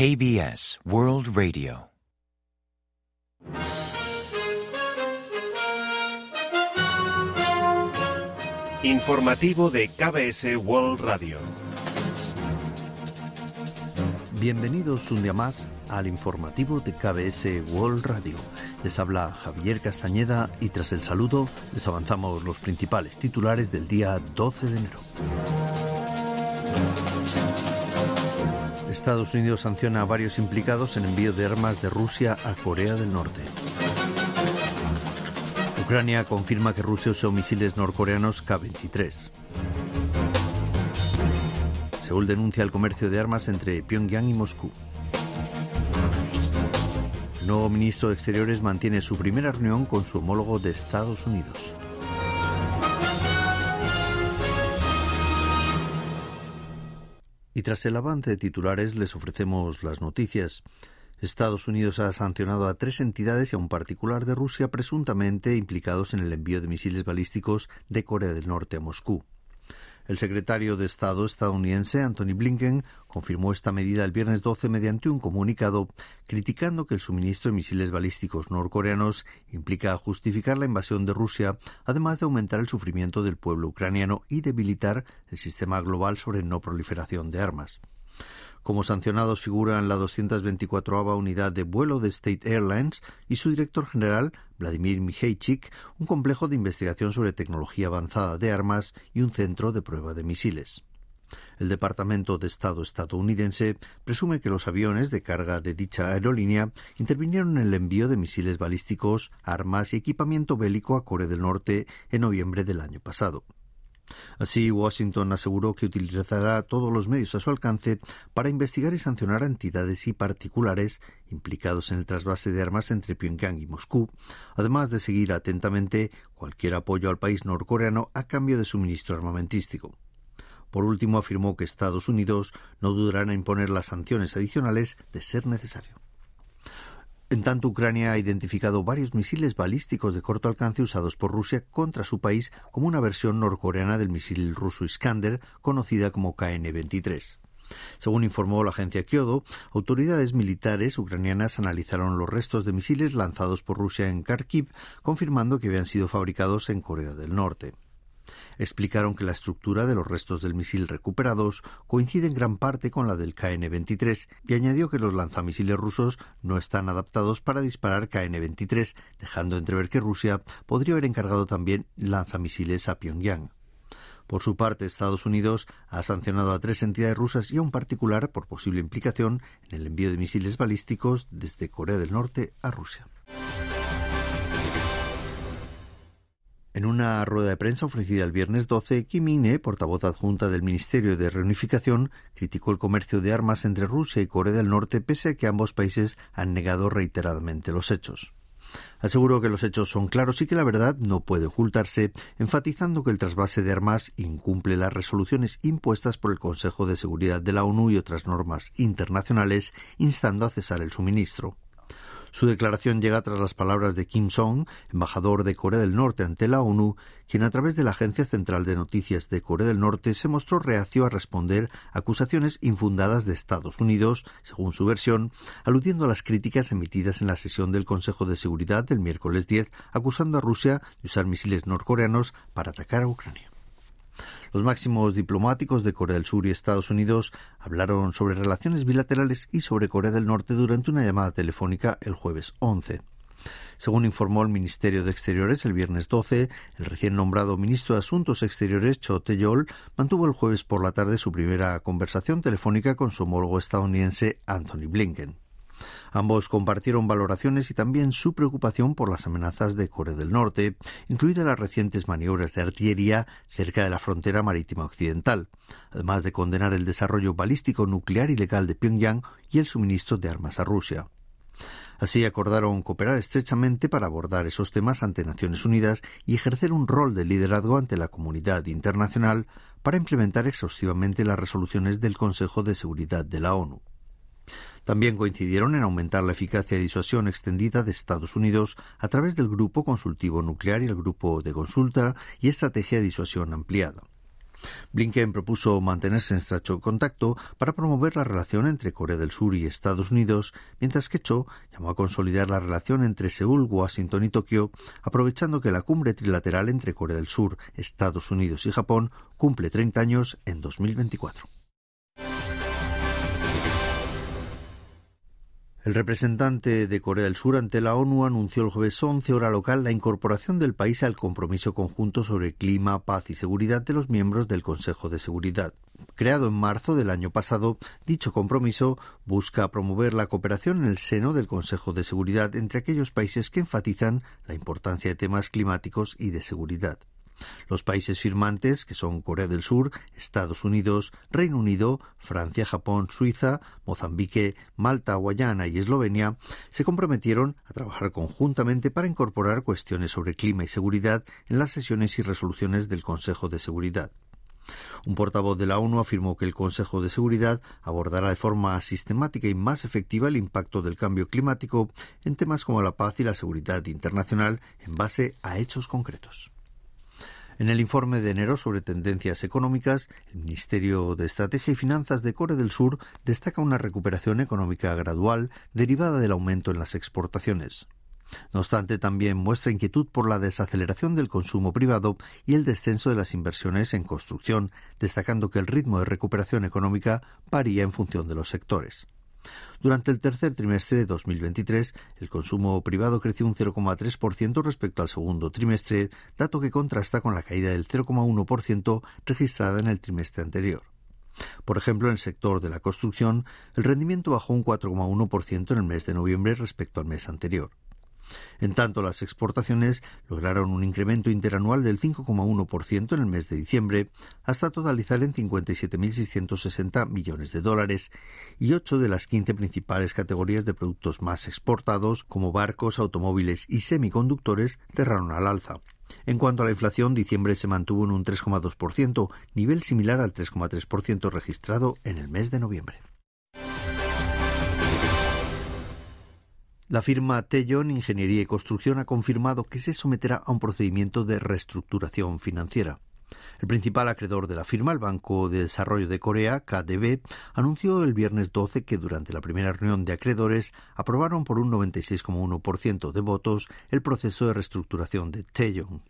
KBS World Radio. Informativo de KBS World Radio. Bienvenidos un día más al informativo de KBS World Radio. Les habla Javier Castañeda y tras el saludo les avanzamos los principales titulares del día 12 de enero. Estados Unidos sanciona a varios implicados en envío de armas de Rusia a Corea del Norte. Ucrania confirma que Rusia usó misiles norcoreanos K-23. Seúl denuncia el comercio de armas entre Pyongyang y Moscú. El nuevo ministro de Exteriores mantiene su primera reunión con su homólogo de Estados Unidos. Y tras el avance de titulares les ofrecemos las noticias. Estados Unidos ha sancionado a tres entidades y a un particular de Rusia presuntamente implicados en el envío de misiles balísticos de Corea del Norte a Moscú. El secretario de Estado estadounidense Anthony Blinken confirmó esta medida el viernes 12 mediante un comunicado criticando que el suministro de misiles balísticos norcoreanos implica justificar la invasión de Rusia, además de aumentar el sufrimiento del pueblo ucraniano y debilitar el sistema global sobre no proliferación de armas. Como sancionados figuran la 224 unidad de vuelo de State Airlines y su director general, Vladimir Mijaychik, un complejo de investigación sobre tecnología avanzada de armas y un centro de prueba de misiles. El Departamento de Estado estadounidense presume que los aviones de carga de dicha aerolínea intervinieron en el envío de misiles balísticos, armas y equipamiento bélico a Corea del Norte en noviembre del año pasado. Así, Washington aseguró que utilizará todos los medios a su alcance para investigar y sancionar a entidades y particulares implicados en el trasvase de armas entre Pyongyang y Moscú, además de seguir atentamente cualquier apoyo al país norcoreano a cambio de suministro armamentístico. Por último, afirmó que Estados Unidos no dudará en imponer las sanciones adicionales de ser necesario. En tanto, Ucrania ha identificado varios misiles balísticos de corto alcance usados por Rusia contra su país como una versión norcoreana del misil ruso Iskander, conocida como KN-23. Según informó la agencia Kyodo, autoridades militares ucranianas analizaron los restos de misiles lanzados por Rusia en Kharkiv, confirmando que habían sido fabricados en Corea del Norte explicaron que la estructura de los restos del misil recuperados coincide en gran parte con la del KN-23 y añadió que los lanzamisiles rusos no están adaptados para disparar KN-23, dejando entrever que Rusia podría haber encargado también lanzamisiles a Pyongyang. Por su parte, Estados Unidos ha sancionado a tres entidades rusas y a un particular por posible implicación en el envío de misiles balísticos desde Corea del Norte a Rusia. En una rueda de prensa ofrecida el viernes 12, Kim In-e, portavoz adjunta del Ministerio de Reunificación, criticó el comercio de armas entre Rusia y Corea del Norte pese a que ambos países han negado reiteradamente los hechos. Aseguró que los hechos son claros y que la verdad no puede ocultarse, enfatizando que el trasvase de armas incumple las resoluciones impuestas por el Consejo de Seguridad de la ONU y otras normas internacionales, instando a cesar el suministro. Su declaración llega tras las palabras de Kim Song, embajador de Corea del Norte ante la ONU, quien a través de la Agencia Central de Noticias de Corea del Norte se mostró reacio a responder acusaciones infundadas de Estados Unidos, según su versión, aludiendo a las críticas emitidas en la sesión del Consejo de Seguridad del miércoles 10, acusando a Rusia de usar misiles norcoreanos para atacar a Ucrania. Los máximos diplomáticos de Corea del Sur y Estados Unidos hablaron sobre relaciones bilaterales y sobre Corea del Norte durante una llamada telefónica el jueves 11. Según informó el Ministerio de Exteriores el viernes 12, el recién nombrado ministro de Asuntos Exteriores, Cho Tae-yol, mantuvo el jueves por la tarde su primera conversación telefónica con su homólogo estadounidense Anthony Blinken. Ambos compartieron valoraciones y también su preocupación por las amenazas de Corea del Norte, incluidas las recientes maniobras de artillería cerca de la frontera marítima occidental, además de condenar el desarrollo balístico nuclear ilegal de Pyongyang y el suministro de armas a Rusia. Así acordaron cooperar estrechamente para abordar esos temas ante Naciones Unidas y ejercer un rol de liderazgo ante la comunidad internacional para implementar exhaustivamente las resoluciones del Consejo de Seguridad de la ONU. También coincidieron en aumentar la eficacia de disuasión extendida de Estados Unidos a través del Grupo Consultivo Nuclear y el Grupo de Consulta y Estrategia de Disuasión Ampliada. Blinken propuso mantenerse en estrecho contacto para promover la relación entre Corea del Sur y Estados Unidos, mientras que Cho llamó a consolidar la relación entre Seúl, Washington y Tokio, aprovechando que la cumbre trilateral entre Corea del Sur, Estados Unidos y Japón cumple 30 años en 2024. El representante de Corea del Sur ante la ONU anunció el jueves 11 hora local la incorporación del país al compromiso conjunto sobre clima, paz y seguridad de los miembros del Consejo de Seguridad. Creado en marzo del año pasado, dicho compromiso busca promover la cooperación en el seno del Consejo de Seguridad entre aquellos países que enfatizan la importancia de temas climáticos y de seguridad. Los países firmantes, que son Corea del Sur, Estados Unidos, Reino Unido, Francia, Japón, Suiza, Mozambique, Malta, Guayana y Eslovenia, se comprometieron a trabajar conjuntamente para incorporar cuestiones sobre clima y seguridad en las sesiones y resoluciones del Consejo de Seguridad. Un portavoz de la ONU afirmó que el Consejo de Seguridad abordará de forma sistemática y más efectiva el impacto del cambio climático en temas como la paz y la seguridad internacional en base a hechos concretos. En el informe de enero sobre tendencias económicas, el Ministerio de Estrategia y Finanzas de Corea del Sur destaca una recuperación económica gradual derivada del aumento en las exportaciones. No obstante, también muestra inquietud por la desaceleración del consumo privado y el descenso de las inversiones en construcción, destacando que el ritmo de recuperación económica varía en función de los sectores. Durante el tercer trimestre de 2023, el consumo privado creció un 0,3% respecto al segundo trimestre, dato que contrasta con la caída del 0,1% registrada en el trimestre anterior. Por ejemplo, en el sector de la construcción, el rendimiento bajó un 4,1% en el mes de noviembre respecto al mes anterior. En tanto, las exportaciones lograron un incremento interanual del 5,1% en el mes de diciembre, hasta totalizar en 57.660 millones de dólares, y ocho de las 15 principales categorías de productos más exportados, como barcos, automóviles y semiconductores, cerraron al alza. En cuanto a la inflación, diciembre se mantuvo en un 3,2%, nivel similar al 3,3% registrado en el mes de noviembre. La firma Tellon Ingeniería y Construcción ha confirmado que se someterá a un procedimiento de reestructuración financiera. El principal acreedor de la firma, el Banco de Desarrollo de Corea, KDB, anunció el viernes 12 que durante la primera reunión de acreedores aprobaron por un 96,1% de votos el proceso de reestructuración de Taeyon.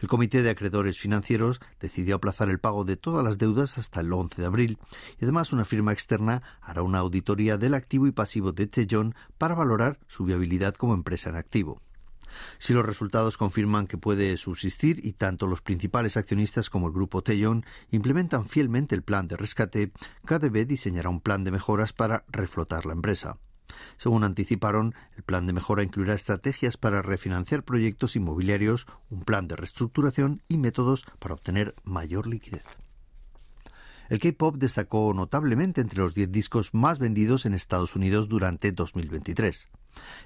El Comité de Acreedores Financieros decidió aplazar el pago de todas las deudas hasta el 11 de abril y además una firma externa hará una auditoría del activo y pasivo de Tejon para valorar su viabilidad como empresa en activo. Si los resultados confirman que puede subsistir y tanto los principales accionistas como el grupo Tejon implementan fielmente el plan de rescate, KDB diseñará un plan de mejoras para reflotar la empresa. Según anticiparon, el plan de mejora incluirá estrategias para refinanciar proyectos inmobiliarios, un plan de reestructuración y métodos para obtener mayor liquidez. El K-pop destacó notablemente entre los 10 discos más vendidos en Estados Unidos durante 2023.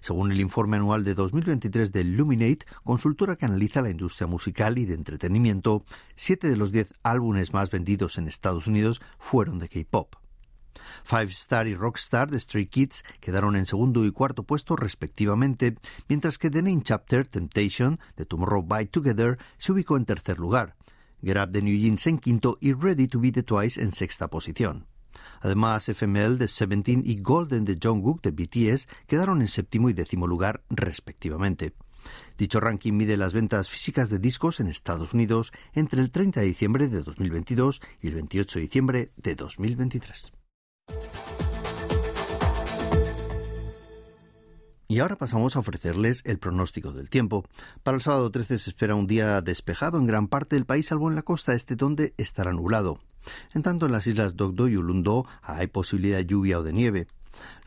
Según el informe anual de 2023 de Luminate, consultora que analiza la industria musical y de entretenimiento, siete de los diez álbumes más vendidos en Estados Unidos fueron de K-pop. Five Star y Rockstar de Stray Kids quedaron en segundo y cuarto puesto respectivamente, mientras que The Name Chapter Temptation de Tomorrow by Together se ubicó en tercer lugar. Up de New Jeans en quinto y Ready to Be the Twice en sexta posición. Además, FML de Seventeen y Golden de Jungkook de BTS quedaron en séptimo y décimo lugar respectivamente. Dicho ranking mide las ventas físicas de discos en Estados Unidos entre el 30 de diciembre de 2022 y el 28 de diciembre de 2023. Y ahora pasamos a ofrecerles el pronóstico del tiempo. Para el sábado 13 se espera un día despejado en gran parte del país, salvo en la costa este donde estará nublado. En tanto, en las islas Dogdo y Ulundo hay posibilidad de lluvia o de nieve.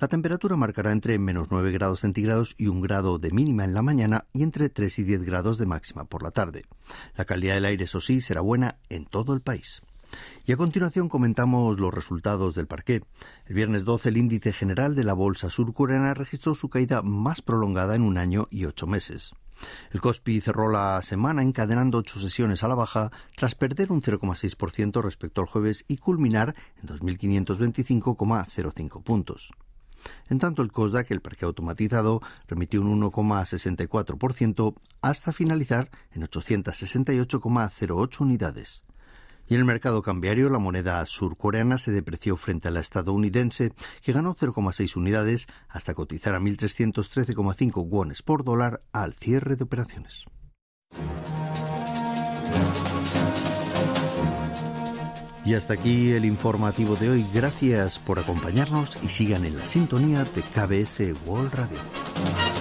La temperatura marcará entre menos 9 grados centígrados y un grado de mínima en la mañana y entre 3 y 10 grados de máxima por la tarde. La calidad del aire, eso sí, será buena en todo el país. Y a continuación comentamos los resultados del parqué. El viernes 12 el índice general de la bolsa surcoreana registró su caída más prolongada en un año y ocho meses. El Kospi cerró la semana encadenando ocho sesiones a la baja tras perder un 0,6% respecto al jueves y culminar en 2.525,05 puntos. En tanto, el COSDAC, el parque automatizado, remitió un 1,64% hasta finalizar en 868,08 unidades. Y en el mercado cambiario, la moneda surcoreana se depreció frente a la estadounidense, que ganó 0,6 unidades hasta cotizar a 1.313,5 wones por dólar al cierre de operaciones. Y hasta aquí el informativo de hoy. Gracias por acompañarnos y sigan en la sintonía de KBS World Radio.